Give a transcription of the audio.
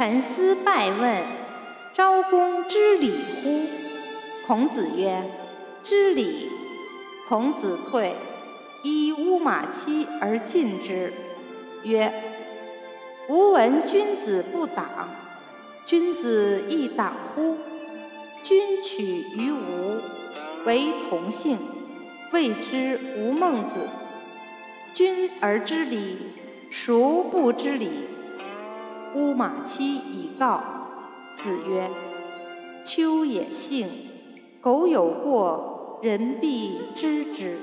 沉思拜问：“昭公知礼乎？”孔子曰：“知礼。”孔子退，依乌马期而进之，曰：“吾闻君子不党，君子亦党乎？君取于吾，为同姓，谓之吾孟子。君而知礼，孰不知礼？”乌马期以告。子曰：“秋也幸，苟有过。”人必知之。